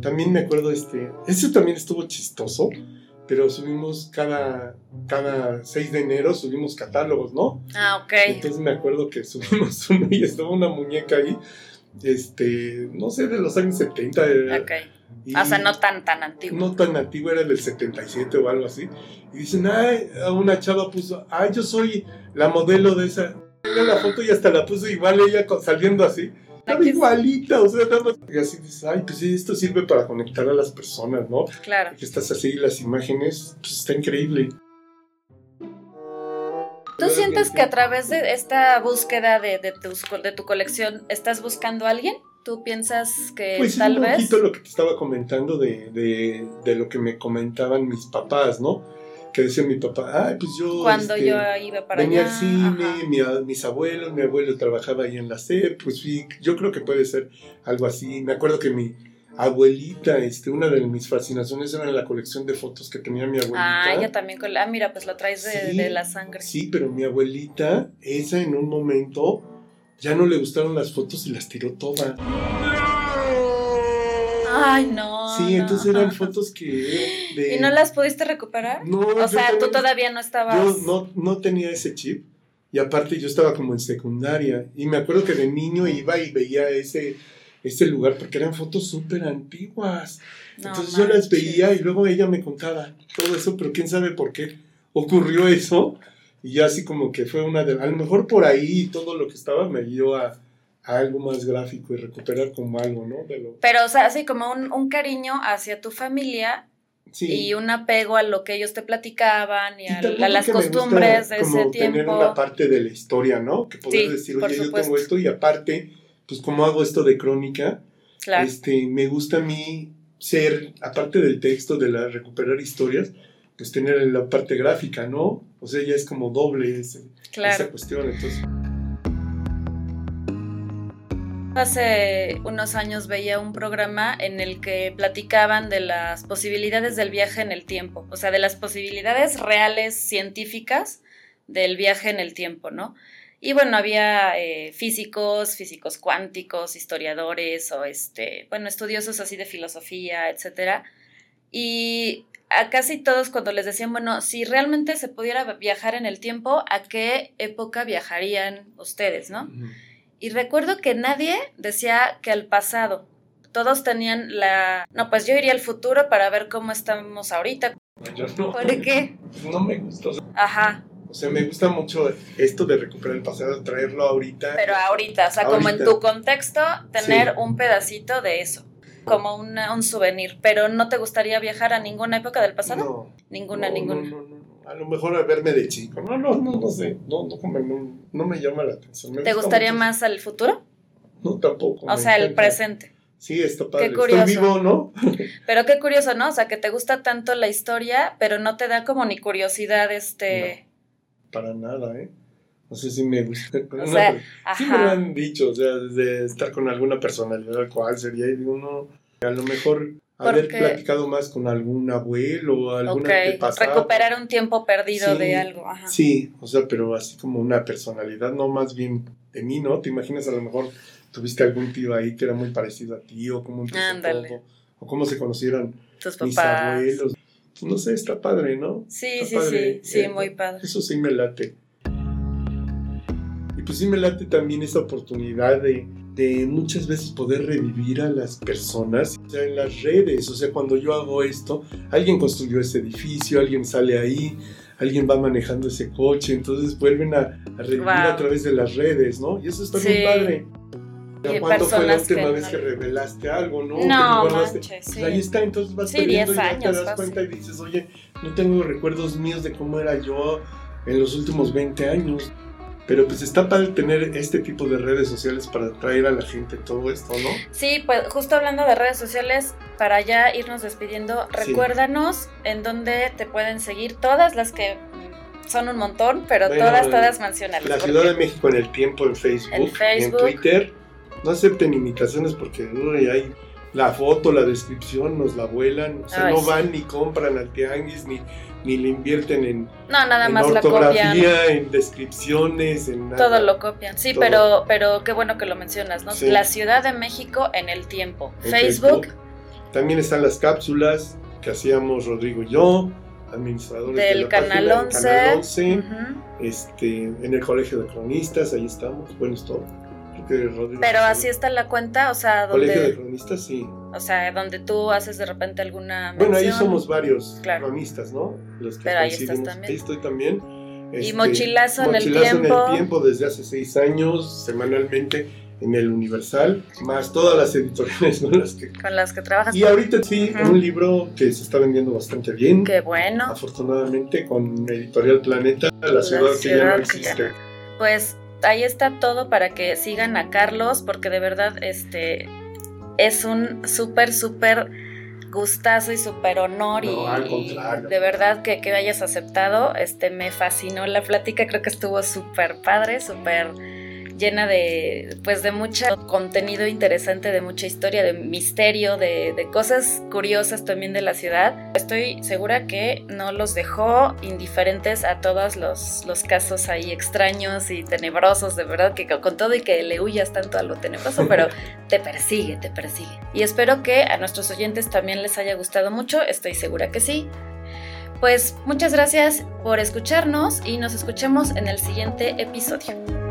También me acuerdo, este, eso también estuvo chistoso, pero subimos cada, cada 6 de enero, subimos catálogos, ¿no? Ah, ok. Entonces me acuerdo que subimos [LAUGHS] uno y estaba una muñeca ahí, este, no sé, de los años 70. era- Ok. y O sea, no tan, tan antiguo. no tan antigua, era del 77 o algo así. Y dicen, ay, una chava puso, ay, yo soy la modelo de esa. Mira la foto y hasta la puso igual ella saliendo así. Estaba igualita, o sea, nada más. Y así dices, ay, pues sí, esto sirve para conectar a las personas, ¿no? Claro. Que estás así, las imágenes, pues está increíble. ¿Tú sientes que a través de esta búsqueda de, de, tus- de tu colección estás buscando a alguien? ¿Tú piensas que Pues es tal un vez? poquito lo que te estaba comentando de, de, de lo que me comentaban mis papás, ¿no? Que decía mi papá, ay, pues yo... Cuando este, yo iba para venía allá. al cine, mi mis abuelos, mi abuelo trabajaba ahí en la SEP, pues sí, yo creo que puede ser algo así. Me acuerdo que mi abuelita, este, una de mis fascinaciones era la colección de fotos que tenía mi abuelita. Ah, ella también con la. Ah, mira, pues lo traes de, Sí, de la sangre. Sí, pero mi abuelita, esa en un momento, ya no le gustaron las fotos y las tiró todas. Ay, no. Sí, no. entonces eran fotos que... de- ¿Y no las pudiste recuperar? No, O sea, tú también- todavía no estabas. Yo no, no tenía ese chip y aparte yo estaba como en secundaria y me acuerdo que de niño iba y veía ese, ese lugar porque eran fotos súper antiguas. No Entonces yo las veía y luego ella me contaba todo eso, pero quién sabe por qué ocurrió eso y ya así como que fue una de... A lo mejor por ahí todo lo que estaba me guió a algo más gráfico y recuperar como algo, ¿no? De lo, Pero, o sea, así como un, un cariño hacia tu familia sí. y un apego a lo que ellos te platicaban y, Y a, a las costumbres de como ese tener tiempo. una parte de la historia, ¿no? Que poder Sí, decir, oye, yo tengo esto y aparte, pues como hago esto de crónica, Claro. este, me gusta a mí ser, aparte del texto, de la recuperar historias, pues tener la parte gráfica, ¿no? O sea, ya es como doble ese- claro. esa cuestión, entonces... Hace unos años veía un programa en el que platicaban de las posibilidades del viaje en el tiempo, o sea, de las posibilidades reales científicas del viaje en el tiempo, ¿no? Y bueno, había eh, físicos, físicos cuánticos, historiadores o este, bueno, estudiosos así de filosofía, etcétera. Y a casi todos cuando les decían, bueno, si realmente se pudiera viajar en el tiempo, ¿a qué época viajarían ustedes, no? Y recuerdo que nadie decía que al pasado. Todos tenían la... No, pues yo iría al futuro para ver cómo estamos ahorita. Yo no, ¿Por qué? no me gusta, Ajá, o sea, me gusta mucho esto de recuperar el pasado, traerlo ahorita. pero ahorita, o sea, como en Ahorita. tu contexto, tener Sí. un pedacito de eso, como una- un souvenir. Pero ¿no te gustaría viajar a ninguna época del pasado? No. Ninguna, No, ninguna. No, no, no. A lo mejor a verme de chico. No, no, no, no sé. No, no, no, no me llama la atención. Me ¿Te gusta gustaría mucho- más al futuro? No, tampoco. O sea, el encanta. presente. Sí, está padre. Qué curioso. vivo, ¿no? [LAUGHS] pero qué curioso, ¿no? O sea, que te gusta tanto la historia, pero no te da como ni curiosidad este... para nada, ¿eh? No sé si me gusta. O sea, sí me lo han dicho, o sea, desde estar con alguna personalidad, ¿cuál sería? Y digo, no, a lo mejor haber platicado más con algún abuelo o alguna okay. recuperar un tiempo perdido de algo ajá. sí o sea pero así como una personalidad no más bien de mí no te imaginas a lo mejor tuviste algún tío ahí que era muy parecido a ti o cómo todo o cómo se conocieron Tus mis abuelos. No sé está padre no sí sí sí sí eh, muy padre. eso sí me late. Y pues sí me late también esa oportunidad de de muchas veces poder revivir a las personas, o sea, en las redes, o sea, cuando yo hago esto, alguien construyó ese edificio, alguien sale ahí, alguien va manejando ese coche, entonces vuelven a, revivir a través de las redes, ¿no? Y eso está muy padre. ¿Cuándo fue la última vez que revelaste algo, no? No, manches, pues sí. ahí está, entonces vas sí, perdiendo y ya te das cuenta y dices, oye, no tengo recuerdos míos de cómo era yo en los últimos 20 años. Pero pues está padre tener este tipo de redes sociales para atraer a la gente todo esto, ¿no? Sí, pues justo hablando de redes sociales, para ya irnos despidiendo, recuérdanos en dónde te pueden seguir todas las que son un montón, pero todas, todas mencionadas. La Ciudad de México en el tiempo en Facebook, en, Facebook. en Twitter. No acepten imitaciones porque uy, hay la foto, la descripción, nos la vuelan. O sea, no van ni compran al tianguis, ni ni le invierten en, no, nada más ortografía, la en descripciones, en nada. Todo lo copian. Sí, pero pero qué bueno que lo mencionas, ¿no? La Ciudad de México en el tiempo. Facebook. También están las cápsulas que hacíamos Rodrigo y yo, administradores del de canal, 11. canal 11. Este, en el Colegio de Cronistas, ahí estamos. Bueno, es todo. Pero así está la cuenta, o sea, donde... Colegio de cronistas, sí. O sea, donde tú haces de repente alguna Bueno, ahí somos varios cronistas, ¿no? Los que Pero ahí estás también. Ahí estoy también. y este, mochilazo, en el tiempo. Mochilazo en el tiempo desde hace seis años, semanalmente en el Universal, más todas las editoriales con las que, con las que trabajas. Y ahorita sí, un libro que se está vendiendo bastante bien. Qué bueno. Afortunadamente con Editorial Planeta, La ciudad, que ya no existe. Pues ahí está todo para que sigan a Carlos, porque de verdad este es un súper, súper gustazo y súper honor y, de verdad que, que hayas aceptado, este me fascinó la plática, creo que estuvo súper padre, súper llena de, pues, de mucho contenido interesante, de mucha historia, de misterio, de, de, cosas curiosas también de la ciudad. Estoy segura que no los dejó indiferentes a todos los, los casos ahí extraños y tenebrosos, de verdad, que con todo y que le huyas tanto a lo tenebroso, pero [LAUGHS] te persigue, te persigue. Y espero que a nuestros oyentes también les haya gustado mucho, estoy segura que sí. Pues muchas gracias por escucharnos y nos escuchemos en el siguiente episodio.